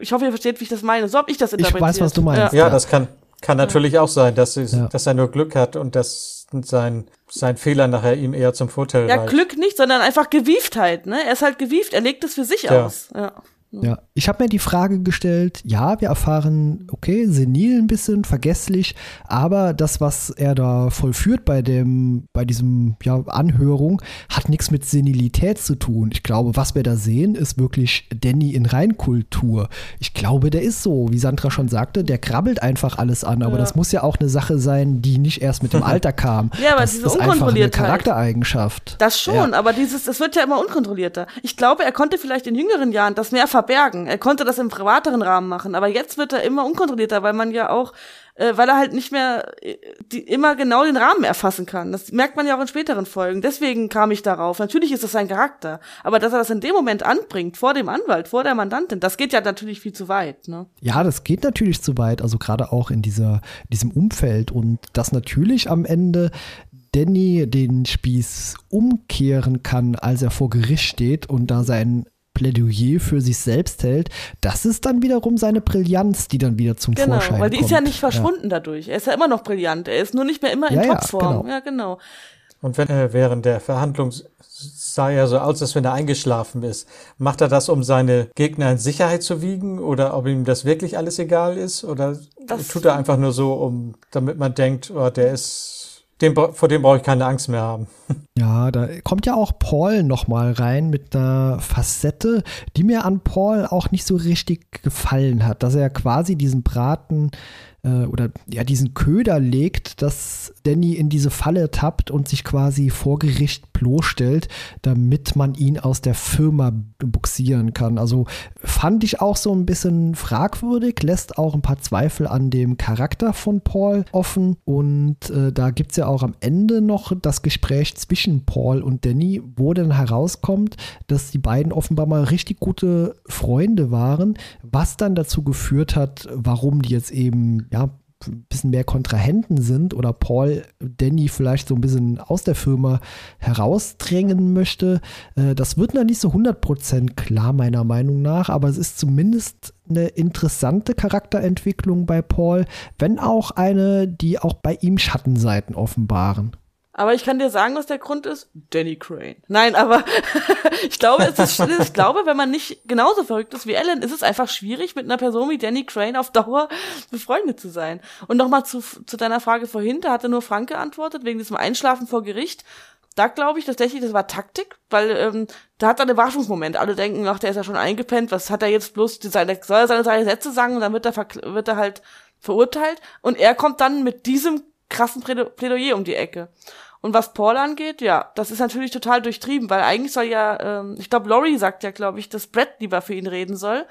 ich hoffe, ihr versteht, wie ich das meine. So hab ich das interpretiert. Ich weiß, was du meinst. Ja, ja das kann, kann natürlich auch sein, dass, sie, ja. dass er nur Glück hat und dass sein, sein Fehler nachher ihm eher zum Vorteil Ja, reicht. Glück nicht, sondern einfach Gewieftheit, ne? Er ist halt gewieft, er legt es für sich ja. aus. Ja. Ja, ich habe mir die Frage gestellt, ja, wir erfahren, okay, senil ein bisschen, vergesslich, aber das, was er da vollführt bei dem, bei diesem, ja, Anhörung, hat nichts mit Senilität zu tun. Ich glaube, was wir da sehen, ist wirklich Danny in Reinkultur. Ich glaube, der ist so, wie Sandra schon sagte, der krabbelt einfach alles an, aber ja. das muss ja auch eine Sache sein, die nicht erst mit dem Alter kam. ja, aber das diese ist einfach eine Charaktereigenschaft. Das schon, ja. aber dieses, es wird ja immer unkontrollierter. Ich glaube, er konnte vielleicht in jüngeren Jahren das mehr verbergen. Er konnte das im privateren Rahmen machen, aber jetzt wird er immer unkontrollierter, weil man ja auch, äh, weil er halt nicht mehr äh, die, immer genau den Rahmen erfassen kann. Das merkt man ja auch in späteren Folgen. Deswegen kam ich darauf. Natürlich ist das sein Charakter, aber dass er das in dem Moment anbringt, vor dem Anwalt, vor der Mandantin, das geht ja natürlich viel zu weit. Ne? Ja, das geht natürlich zu weit, also gerade auch in dieser, diesem Umfeld und das natürlich am Ende Danny den Spieß umkehren kann, als er vor Gericht steht und da sein Plädoyer für sich selbst hält, das ist dann wiederum seine Brillanz, die dann wieder zum genau, Vorschein kommt. Weil die ist ja nicht verschwunden ja. dadurch. Er ist ja immer noch brillant. Er ist nur nicht mehr immer in ja, Topform. Ja, genau. ja, genau. Und wenn er während der Verhandlung sah er so aus, als wenn er eingeschlafen ist. Macht er das, um seine Gegner in Sicherheit zu wiegen oder ob ihm das wirklich alles egal ist? Oder das tut er einfach nur so, um, damit man denkt, oh, der ist dem, vor dem brauche ich keine Angst mehr haben. Ja, da kommt ja auch Paul nochmal rein mit einer Facette, die mir an Paul auch nicht so richtig gefallen hat, dass er quasi diesen Braten äh, oder ja diesen Köder legt, dass Danny in diese Falle tappt und sich quasi vor Gericht bloßstellt, damit man ihn aus der Firma buxieren kann. Also fand ich auch so ein bisschen fragwürdig, lässt auch ein paar Zweifel an dem Charakter von Paul offen. Und äh, da gibt es ja auch am Ende noch das Gespräch zwischen Paul und Danny, wo dann herauskommt, dass die beiden offenbar mal richtig gute Freunde waren, was dann dazu geführt hat, warum die jetzt eben ja, ein bisschen mehr Kontrahenten sind oder Paul Danny vielleicht so ein bisschen aus der Firma herausdrängen möchte. Äh, das wird noch nicht so 100% klar, meiner Meinung nach, aber es ist zumindest eine interessante Charakterentwicklung bei Paul, wenn auch eine, die auch bei ihm Schattenseiten offenbaren. Aber ich kann dir sagen, was der Grund ist. Danny Crane. Nein, aber ich glaube, es ist, ich glaube, wenn man nicht genauso verrückt ist wie Ellen, ist es einfach schwierig, mit einer Person wie Danny Crane auf Dauer befreundet zu sein. Und nochmal zu, zu deiner Frage vorhin, da hatte nur Frank geantwortet, wegen diesem Einschlafen vor Gericht. Da glaube ich tatsächlich, das war Taktik, weil ähm, da hat er einen Überraschungsmoment. Alle denken, ach, der ist ja schon eingepennt, was hat er jetzt bloß, seine, soll er seine drei Sätze sagen und dann wird er, wird er halt verurteilt. Und er kommt dann mit diesem krassen Plädoyer um die Ecke. Und was Paul angeht, ja, das ist natürlich total durchtrieben, weil eigentlich soll ja, ähm, ich glaube, Laurie sagt ja, glaube ich, dass Brett lieber für ihn reden soll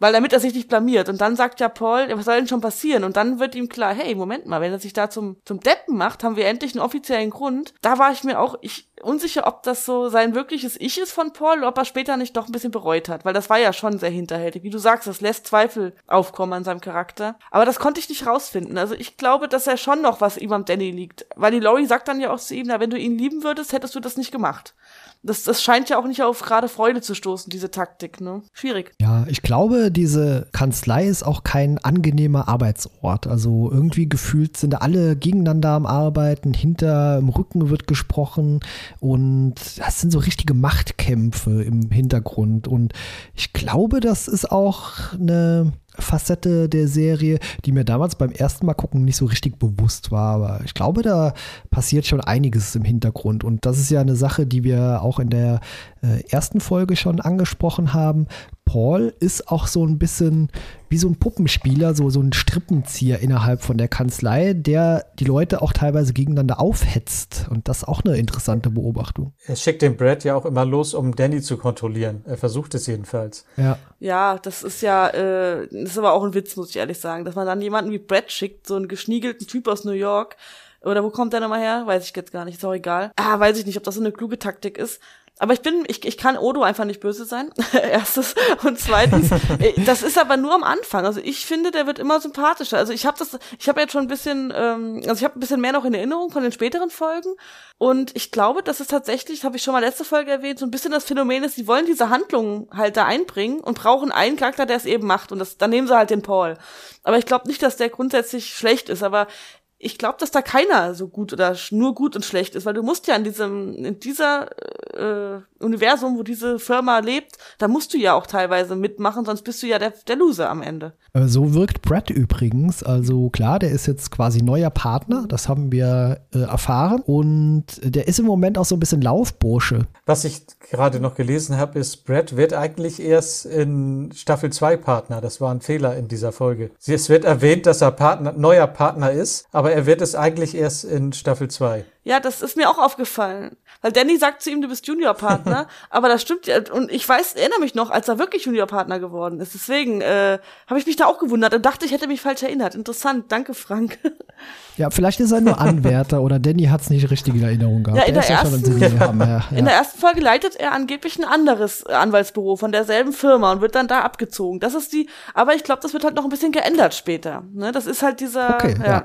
weil damit er sich nicht blamiert. Und dann sagt ja Paul, was soll denn schon passieren? Und dann wird ihm klar, hey, Moment mal, wenn er sich da zum, zum Deppen macht, haben wir endlich einen offiziellen Grund. Da war ich mir auch ich, unsicher, ob das so sein wirkliches Ich ist von Paul ob er später nicht doch ein bisschen bereut hat, weil das war ja schon sehr hinterhältig. Wie du sagst, das lässt Zweifel aufkommen an seinem Charakter. Aber das konnte ich nicht rausfinden. Also ich glaube, dass er schon noch was ihm am Danny liegt. Weil die Laurie sagt dann ja auch zu ihm, na, wenn du ihn lieben würdest, hättest du das nicht gemacht das, das scheint ja auch nicht auf gerade Freude zu stoßen, diese Taktik, ne? Schwierig. Ja, ich glaube, diese Kanzlei ist auch kein angenehmer Arbeitsort. Also irgendwie gefühlt sind alle gegeneinander am Arbeiten, hinter im Rücken wird gesprochen und das sind so richtige Machtkämpfe im Hintergrund. Und ich glaube, das ist auch eine Facette der Serie, die mir damals beim ersten Mal gucken nicht so richtig bewusst war. Aber ich glaube, da passiert schon einiges im Hintergrund. Und das ist ja eine Sache, die wir auch in der äh, ersten Folge schon angesprochen haben. Paul ist auch so ein bisschen wie so ein Puppenspieler, so, so ein Strippenzieher innerhalb von der Kanzlei, der die Leute auch teilweise gegeneinander aufhetzt. Und das ist auch eine interessante Beobachtung. Er schickt den Brad ja auch immer los, um Danny zu kontrollieren. Er versucht es jedenfalls. Ja. Ja, das ist ja, äh, das ist aber auch ein Witz, muss ich ehrlich sagen, dass man dann jemanden wie Brad schickt, so einen geschniegelten Typ aus New York, oder wo kommt der nochmal her? Weiß ich jetzt gar nicht, ist auch egal. Ah, weiß ich nicht, ob das so eine kluge Taktik ist. Aber ich bin, ich, ich kann Odo einfach nicht böse sein. Erstes. Und zweitens, äh, das ist aber nur am Anfang. Also ich finde, der wird immer sympathischer. Also ich habe das, ich habe jetzt schon ein bisschen, ähm, also ich habe ein bisschen mehr noch in Erinnerung von den späteren Folgen. Und ich glaube, dass es tatsächlich, habe ich schon mal letzte Folge erwähnt, so ein bisschen das Phänomen ist, sie wollen diese Handlungen halt da einbringen und brauchen einen Charakter, der es eben macht. Und das, dann nehmen sie halt den Paul. Aber ich glaube nicht, dass der grundsätzlich schlecht ist. Aber ich glaube, dass da keiner so gut oder nur gut und schlecht ist, weil du musst ja in diesem, in dieser äh, Universum, wo diese Firma lebt, da musst du ja auch teilweise mitmachen, sonst bist du ja der, der Loser am Ende. Äh, so wirkt Brad übrigens. Also klar, der ist jetzt quasi neuer Partner, das haben wir äh, erfahren. Und der ist im Moment auch so ein bisschen Laufbursche. Was ich gerade noch gelesen habe, ist, Brad wird eigentlich erst in Staffel 2 Partner. Das war ein Fehler in dieser Folge. Es wird erwähnt, dass er Partner, neuer Partner ist, aber er wird es eigentlich erst in Staffel 2. Ja, das ist mir auch aufgefallen. Weil Danny sagt zu ihm, du bist Juniorpartner, aber das stimmt ja. Und ich weiß, erinnere mich noch, als er wirklich Juniorpartner geworden ist. Deswegen äh, habe ich mich da auch gewundert und dachte, ich hätte mich falsch erinnert. Interessant, danke Frank. Ja, vielleicht ist er nur Anwärter oder Danny hat es nicht richtig in Erinnerung gehabt. Ja, in der, der ersten, ja ja. in der ersten Folge leitet er angeblich ein anderes Anwaltsbüro von derselben Firma und wird dann da abgezogen. Das ist die, aber ich glaube, das wird halt noch ein bisschen geändert später. Ne? Das ist halt dieser, okay, ja.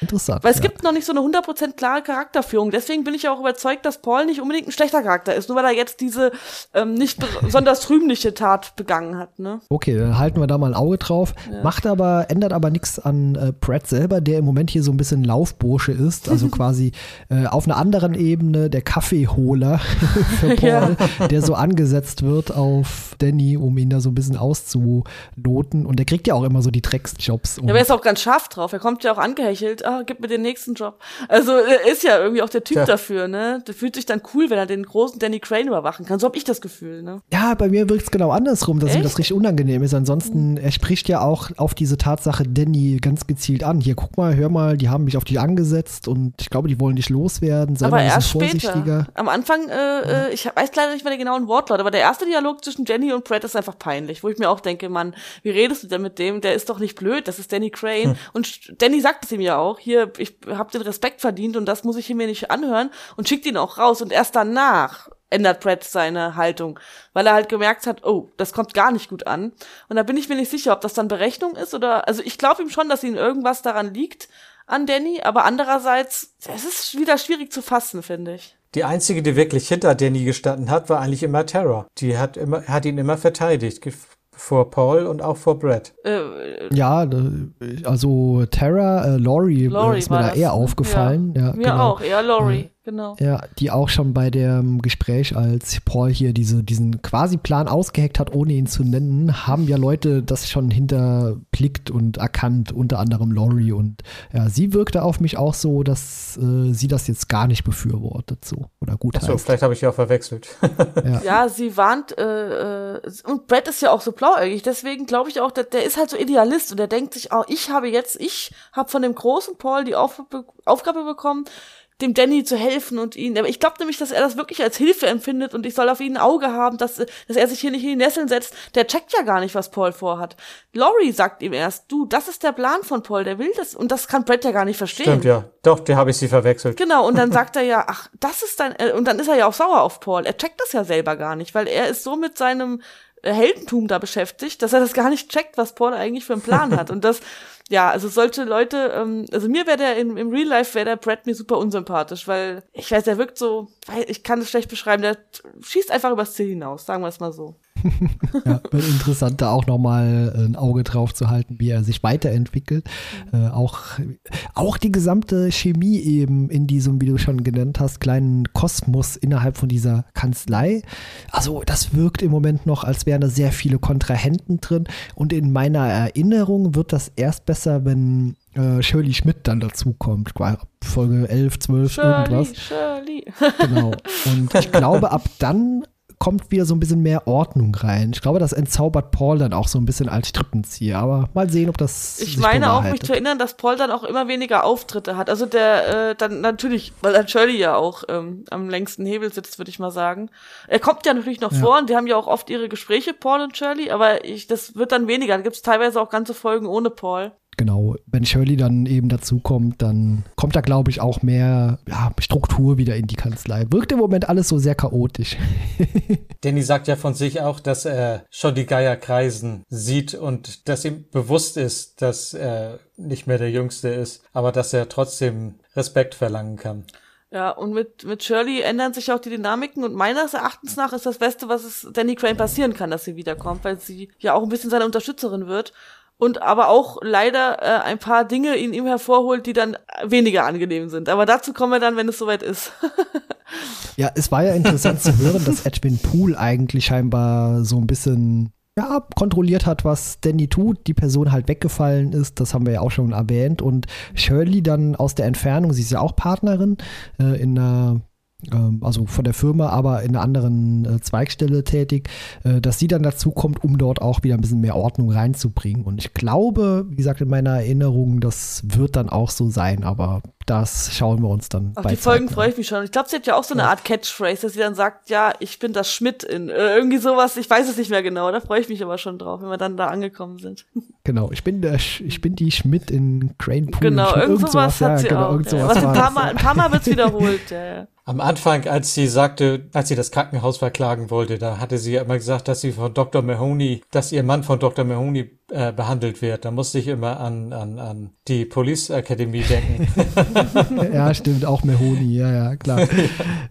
Interessant. Weil es gibt noch nicht so eine 100% klare Charakterführung. Deswegen bin ich auch überzeugt, dass Paul nicht unbedingt ein schlechter Charakter ist, nur weil er jetzt diese ähm, nicht besonders rühmliche Tat begangen hat. Ne? Okay, dann halten wir da mal ein Auge drauf. Macht aber, ändert aber nichts an äh, Pratt selber, der im Moment hier so ein bisschen bisschen Laufbursche ist, also quasi äh, auf einer anderen Ebene der Kaffeeholer für Paul, ja. der so angesetzt wird auf Danny, um ihn da so ein bisschen auszuloten. Und der kriegt ja auch immer so die Drecksjobs. Ja, aber er ist auch ganz scharf drauf. Er kommt ja auch angehechelt, ah, gib mir den nächsten Job. Also er ist ja irgendwie auch der Typ ja. dafür, ne? Der fühlt sich dann cool, wenn er den großen Danny Crane überwachen kann. So habe ich das Gefühl, ne? Ja, bei mir wirkt es genau andersrum, dass Echt? ihm das richtig unangenehm ist. Ansonsten, er spricht ja auch auf diese Tatsache Danny ganz gezielt an. Hier, guck mal, hör mal, die haben mich auf dich angesetzt und ich glaube, die wollen dich loswerden. Sei aber erst später. Am Anfang, äh, äh, ich weiß leider nicht mehr den genauen Wortlaut, aber der erste Dialog zwischen Jenny und Brad ist einfach peinlich, wo ich mir auch denke, Mann, wie redest du denn mit dem? Der ist doch nicht blöd, das ist Danny Crane. Hm. Und Danny sagt es ihm ja auch, hier, ich habe den Respekt verdient und das muss ich mir nicht anhören und schickt ihn auch raus. Und erst danach ändert Brad seine Haltung, weil er halt gemerkt hat, oh, das kommt gar nicht gut an. Und da bin ich mir nicht sicher, ob das dann Berechnung ist oder, also ich glaube ihm schon, dass ihm irgendwas daran liegt, an Danny, aber andererseits, es ist wieder schwierig zu fassen, finde ich. Die einzige, die wirklich hinter Danny gestanden hat, war eigentlich immer Terra. Die hat immer, hat ihn immer verteidigt. Vor Paul und auch vor Brad. Äh, ja, also Terra, äh, Laurie, Laurie ist mir da eher aufgefallen. Ja, ja mir genau. auch, eher Laurie genau. Ja, die auch schon bei dem Gespräch, als Paul hier diese, diesen quasi Plan ausgeheckt hat, ohne ihn zu nennen, haben ja Leute das schon hinterblickt und erkannt, unter anderem Laurie. Und ja, sie wirkte auf mich auch so, dass äh, sie das jetzt gar nicht befürwortet so oder gut Achso, vielleicht habe ich ja auch verwechselt. ja. ja. sie warnt, äh, äh, und Brett ist ja auch so blauäugig, deswegen glaube ich auch, der, der ist halt so Idealist und der denkt sich, oh, ich habe jetzt, ich habe von dem großen Paul die Auf Aufgabe bekommen, dem Danny zu helfen und ihn. Aber ich glaube nämlich, dass er das wirklich als Hilfe empfindet und ich soll auf ihn ein Auge haben, dass, dass er sich hier nicht in die Nesseln setzt. Der checkt ja gar nicht, was Paul vorhat. Laurie sagt ihm erst, du, das ist der Plan von Paul, der will das und das kann Brett ja gar nicht verstehen. Stimmt, ja. Doch, der habe ich sie verwechselt. Genau, und dann sagt er ja, ach, das ist dein, äh, und dann ist er ja auch sauer auf Paul. Er checkt das ja selber gar nicht, weil er ist so mit seinem Heldentum da beschäftigt, dass er das gar nicht checkt, was Paul eigentlich für einen Plan hat. Und das, ja, also solche Leute, ähm, also mir wäre der im, im Real Life wäre der Brad mir super unsympathisch, weil ich weiß, der wirkt so, ich kann es schlecht beschreiben, der schießt einfach übers Ziel hinaus, sagen wir es mal so. Ja, interessant, da auch nochmal ein Auge drauf zu halten, wie er sich weiterentwickelt. Mhm. Äh, auch, auch die gesamte Chemie eben in diesem, wie du schon genannt hast, kleinen Kosmos innerhalb von dieser Kanzlei. Also das wirkt im Moment noch, als wären da sehr viele Kontrahenten drin. Und in meiner Erinnerung wird das erst besser, wenn äh, Shirley Schmidt dann dazukommt. Folge 11, 12, Shirley, irgendwas. Shirley. genau. Und ich glaube, ab dann kommt wieder so ein bisschen mehr Ordnung rein. Ich glaube, das entzaubert Paul dann auch so ein bisschen als Strippenzieher. Aber mal sehen, ob das. Ich meine auch, mich zu erinnern, dass Paul dann auch immer weniger Auftritte hat. Also der äh, dann natürlich, weil dann Shirley ja auch ähm, am längsten Hebel sitzt, würde ich mal sagen. Er kommt ja natürlich noch ja. vor und die haben ja auch oft ihre Gespräche, Paul und Shirley, aber ich, das wird dann weniger. Da gibt es teilweise auch ganze Folgen ohne Paul genau, wenn Shirley dann eben dazukommt, dann kommt da, glaube ich, auch mehr ja, Struktur wieder in die Kanzlei. Wirkt im Moment alles so sehr chaotisch. Danny sagt ja von sich auch, dass er schon die Geier kreisen sieht und dass ihm bewusst ist, dass er nicht mehr der Jüngste ist, aber dass er trotzdem Respekt verlangen kann. Ja, und mit, mit Shirley ändern sich auch die Dynamiken und meines Erachtens nach ist das Beste, was es Danny Crane passieren kann, dass sie wiederkommt, weil sie ja auch ein bisschen seine Unterstützerin wird und aber auch leider äh, ein paar Dinge in ihm hervorholt, die dann weniger angenehm sind. Aber dazu kommen wir dann, wenn es soweit ist. Ja, es war ja interessant zu hören, dass Edwin Poole eigentlich scheinbar so ein bisschen ja, kontrolliert hat, was Danny tut, die Person halt weggefallen ist, das haben wir ja auch schon erwähnt. Und Shirley dann aus der Entfernung, sie ist ja auch Partnerin äh, in einer also von der Firma, aber in einer anderen äh, Zweigstelle tätig, äh, dass sie dann dazu kommt, um dort auch wieder ein bisschen mehr Ordnung reinzubringen. Und ich glaube, wie gesagt, in meiner Erinnerung, das wird dann auch so sein, aber das schauen wir uns dann Auf die Folgen freue ich mich schon. Ich glaube, sie hat ja auch so eine ja. Art Catchphrase, dass sie dann sagt, ja, ich bin das Schmidt in äh, irgendwie sowas. Ich weiß es nicht mehr genau. Da freue ich mich aber schon drauf, wenn wir dann da angekommen sind. Genau, ich bin der, ich bin die Schmidt in Crane Pool. Genau, irgend sowas hat ja, sie genau, auch. Ja. Was ein paar Mal, ein paar Mal wird's wiederholt. Ja. Am Anfang, als sie sagte, als sie das Krankenhaus verklagen wollte, da hatte sie ja immer gesagt, dass sie von Dr. Mahoney, dass ihr Mann von Dr. Mahoney äh, behandelt wird. Da musste ich immer an, an, an die Police Academy denken. ja, stimmt, auch Mahoney, ja, ja, klar. ja.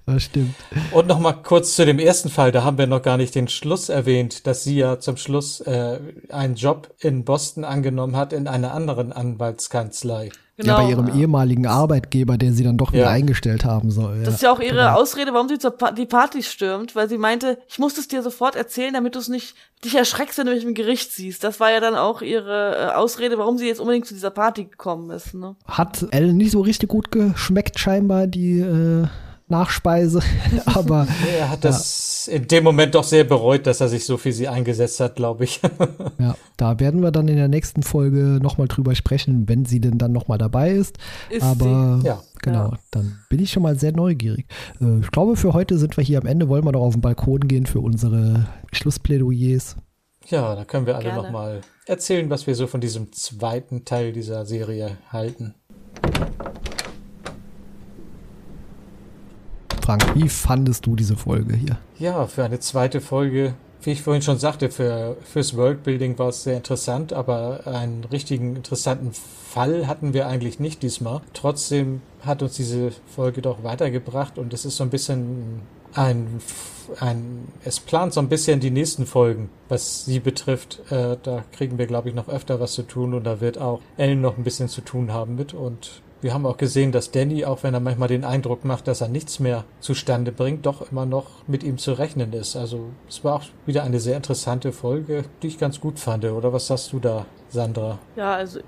Das stimmt. Und noch mal kurz zu dem ersten Fall, da haben wir noch gar nicht den Schluss erwähnt, dass sie ja zum Schluss äh, einen Job in Boston angenommen hat, in einer anderen Anwaltskanzlei. Genau. Ja, bei ihrem ehemaligen Arbeitgeber, der sie dann doch wieder ja. eingestellt haben soll. Ja. Das ist ja auch ihre genau. Ausrede, warum sie zur pa die Party stürmt, weil sie meinte, ich muss es dir sofort erzählen, damit du es nicht dich erschreckst, wenn du mich im Gericht siehst. Das war ja dann auch ihre äh, Ausrede, warum sie jetzt unbedingt zu dieser Party gekommen ist. Ne? Hat Ellen nicht so richtig gut geschmeckt, scheinbar, die äh, Nachspeise. Aber er hat das ja. in dem Moment doch sehr bereut, dass er sich so für sie eingesetzt hat, glaube ich. ja, da werden wir dann in der nächsten Folge nochmal drüber sprechen, wenn sie denn dann nochmal dabei ist. ist Aber ja. genau, ja. dann bin ich schon mal sehr neugierig. Äh, ich glaube, für heute sind wir hier am Ende. Wollen wir noch auf den Balkon gehen für unsere Schlussplädoyers? Ja, da können wir alle nochmal erzählen, was wir so von diesem zweiten Teil dieser Serie halten. Frank, wie fandest du diese Folge hier? Ja, für eine zweite Folge, wie ich vorhin schon sagte, für, fürs Worldbuilding war es sehr interessant, aber einen richtigen interessanten Fall hatten wir eigentlich nicht diesmal. Trotzdem hat uns diese Folge doch weitergebracht und es ist so ein bisschen ein, ein es plant so ein bisschen die nächsten Folgen, was sie betrifft. Äh, da kriegen wir, glaube ich, noch öfter was zu tun und da wird auch Ellen noch ein bisschen zu tun haben mit und wir haben auch gesehen, dass Danny, auch wenn er manchmal den Eindruck macht, dass er nichts mehr zustande bringt, doch immer noch mit ihm zu rechnen ist. Also es war auch wieder eine sehr interessante Folge, die ich ganz gut fand. Oder was sagst du da, Sandra? Ja, also äh,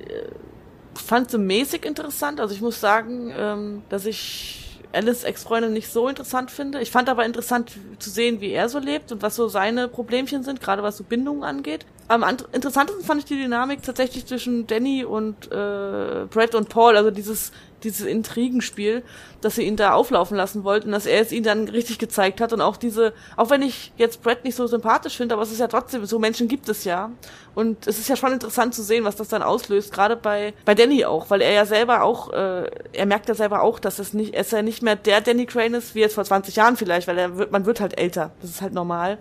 fand sie mäßig interessant. Also ich muss sagen, ähm, dass ich Alice Ex-Freundin nicht so interessant finde. Ich fand aber interessant zu sehen, wie er so lebt und was so seine Problemchen sind, gerade was so Bindungen angeht am interessantesten fand ich die Dynamik tatsächlich zwischen Danny und äh, Brett und Paul, also dieses dieses Intrigenspiel, dass sie ihn da auflaufen lassen wollten, dass er es ihnen dann richtig gezeigt hat und auch diese, auch wenn ich jetzt Brett nicht so sympathisch finde, aber es ist ja trotzdem, so Menschen gibt es ja und es ist ja schon interessant zu sehen, was das dann auslöst, gerade bei bei Danny auch, weil er ja selber auch, äh, er merkt ja selber auch, dass es nicht, es ja nicht mehr der Danny Crane ist, wie jetzt vor 20 Jahren vielleicht, weil er wird, man wird halt älter, das ist halt normal.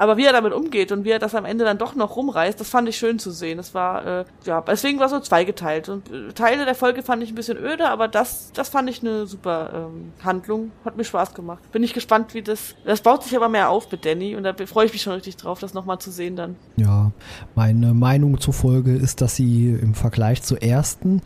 Aber wie er damit umgeht und wie er das am Ende dann doch noch rumreißt, das fand ich schön zu sehen. Das war, äh, ja, deswegen war so zweigeteilt. Und äh, Teile der Folge fand ich ein bisschen öde, aber das, das fand ich eine super ähm, Handlung. Hat mir Spaß gemacht. Bin ich gespannt, wie das. Das baut sich aber mehr auf mit Danny und da freue ich mich schon richtig drauf, das nochmal zu sehen dann. Ja, meine Meinung zur Folge ist, dass sie im Vergleich zur ersten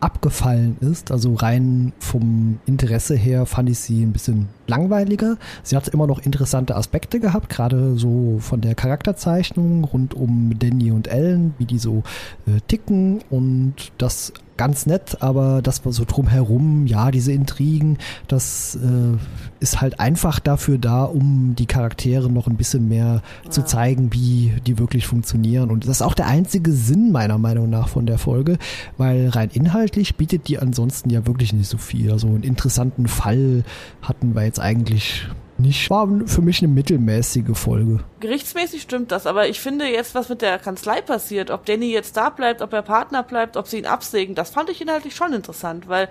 abgefallen ist. Also rein vom Interesse her fand ich sie ein bisschen langweiliger. Sie hat immer noch interessante Aspekte gehabt, gerade so von der Charakterzeichnung rund um Danny und Ellen, wie die so äh, ticken und das ganz nett, aber das war so drumherum, ja, diese Intrigen, das äh, ist halt einfach dafür da, um die Charaktere noch ein bisschen mehr ja. zu zeigen, wie die wirklich funktionieren. Und das ist auch der einzige Sinn meiner Meinung nach von der Folge, weil rein inhaltlich bietet die ansonsten ja wirklich nicht so viel. Also einen interessanten Fall hatten wir jetzt eigentlich nicht. War für mich eine mittelmäßige Folge. Gerichtsmäßig stimmt das, aber ich finde jetzt, was mit der Kanzlei passiert, ob Danny jetzt da bleibt, ob er Partner bleibt, ob sie ihn absägen, das fand ich inhaltlich schon interessant, weil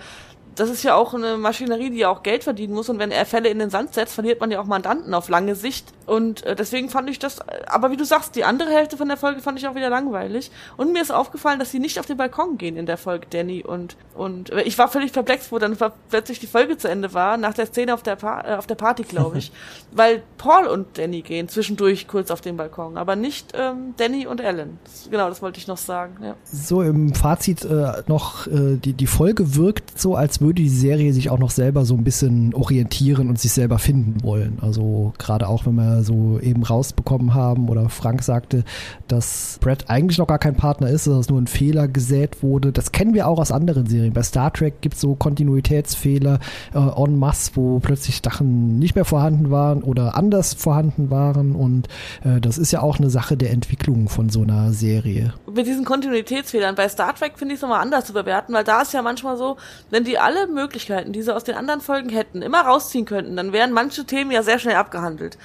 das ist ja auch eine Maschinerie, die ja auch Geld verdienen muss. Und wenn er Fälle in den Sand setzt, verliert man ja auch Mandanten auf lange Sicht. Und äh, deswegen fand ich das, aber wie du sagst, die andere Hälfte von der Folge fand ich auch wieder langweilig. Und mir ist aufgefallen, dass sie nicht auf den Balkon gehen in der Folge, Danny. Und, und äh, ich war völlig perplex, wo dann plötzlich die Folge zu Ende war, nach der Szene auf der, pa äh, auf der Party, glaube ich. Weil Paul und Danny gehen zwischendurch kurz auf den Balkon, aber nicht ähm, Danny und Ellen. Das, genau, das wollte ich noch sagen. Ja. So im Fazit äh, noch, äh, die, die Folge wirkt so, als würde würde die Serie sich auch noch selber so ein bisschen orientieren und sich selber finden wollen. Also gerade auch, wenn wir so eben rausbekommen haben oder Frank sagte, dass Brett eigentlich noch gar kein Partner ist, dass nur ein Fehler gesät wurde. Das kennen wir auch aus anderen Serien. Bei Star Trek gibt es so Kontinuitätsfehler äh, en masse, wo plötzlich Sachen nicht mehr vorhanden waren oder anders vorhanden waren. Und äh, das ist ja auch eine Sache der Entwicklung von so einer Serie. Mit diesen Kontinuitätsfehlern bei Star Trek finde ich es nochmal anders zu bewerten, weil da ist ja manchmal so, wenn die alle Möglichkeiten, die sie aus den anderen Folgen hätten, immer rausziehen könnten, dann wären manche Themen ja sehr schnell abgehandelt.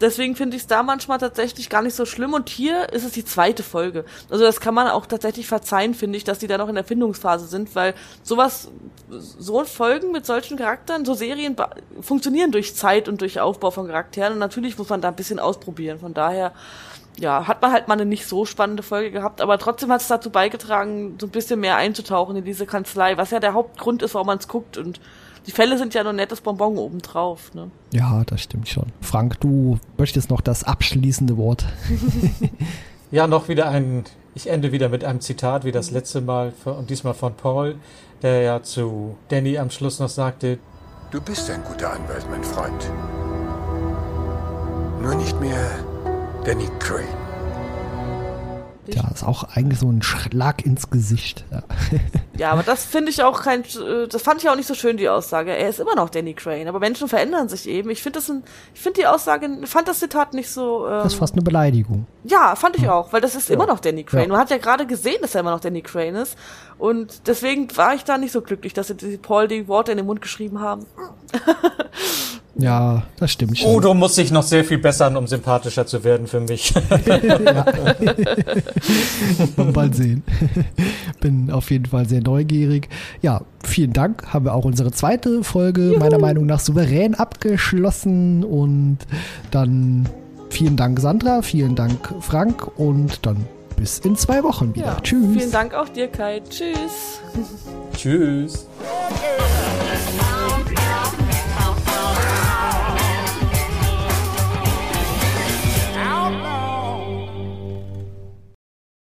Deswegen finde ich es da manchmal tatsächlich gar nicht so schlimm. Und hier ist es die zweite Folge. Also das kann man auch tatsächlich verzeihen, finde ich, dass die da noch in der Findungsphase sind, weil sowas, so Folgen mit solchen Charakteren, so Serien funktionieren durch Zeit und durch Aufbau von Charakteren. Und natürlich muss man da ein bisschen ausprobieren. Von daher ja, hat man halt mal eine nicht so spannende Folge gehabt, aber trotzdem hat es dazu beigetragen, so ein bisschen mehr einzutauchen in diese Kanzlei, was ja der Hauptgrund ist, warum man es guckt. Und die Fälle sind ja nur nettes Bonbon obendrauf. Ne? Ja, das stimmt schon. Frank, du möchtest noch das abschließende Wort. ja, noch wieder ein, ich ende wieder mit einem Zitat wie das letzte Mal und diesmal von Paul, der ja zu Danny am Schluss noch sagte, Du bist ein guter Anwalt, mein Freund. Nur nicht mehr Danny Crane. Ja, ist auch eigentlich so ein Schlag ins Gesicht. Ja, ja aber das finde ich auch kein, äh, das fand ich auch nicht so schön, die Aussage. Er ist immer noch Danny Crane, aber Menschen verändern sich eben. Ich finde das ein, ich finde die Aussage, fand das Zitat nicht so. Ähm, das ist fast eine Beleidigung. Ja, fand ich auch, weil das ist ja. immer noch Danny Crane. Ja. Man hat ja gerade gesehen, dass er immer noch Danny Crane ist. Und deswegen war ich da nicht so glücklich, dass sie Paul die Worte in den Mund geschrieben haben. Ja, das stimmt schon. Udo muss sich noch sehr viel bessern, um sympathischer zu werden für mich. Mal sehen. Bin auf jeden Fall sehr neugierig. Ja, vielen Dank. Haben wir auch unsere zweite Folge Juhu. meiner Meinung nach souverän abgeschlossen. Und dann vielen Dank, Sandra. Vielen Dank, Frank. Und dann bis in zwei Wochen wieder. Ja, Tschüss. Vielen Dank auch dir, Kai. Tschüss. Tschüss.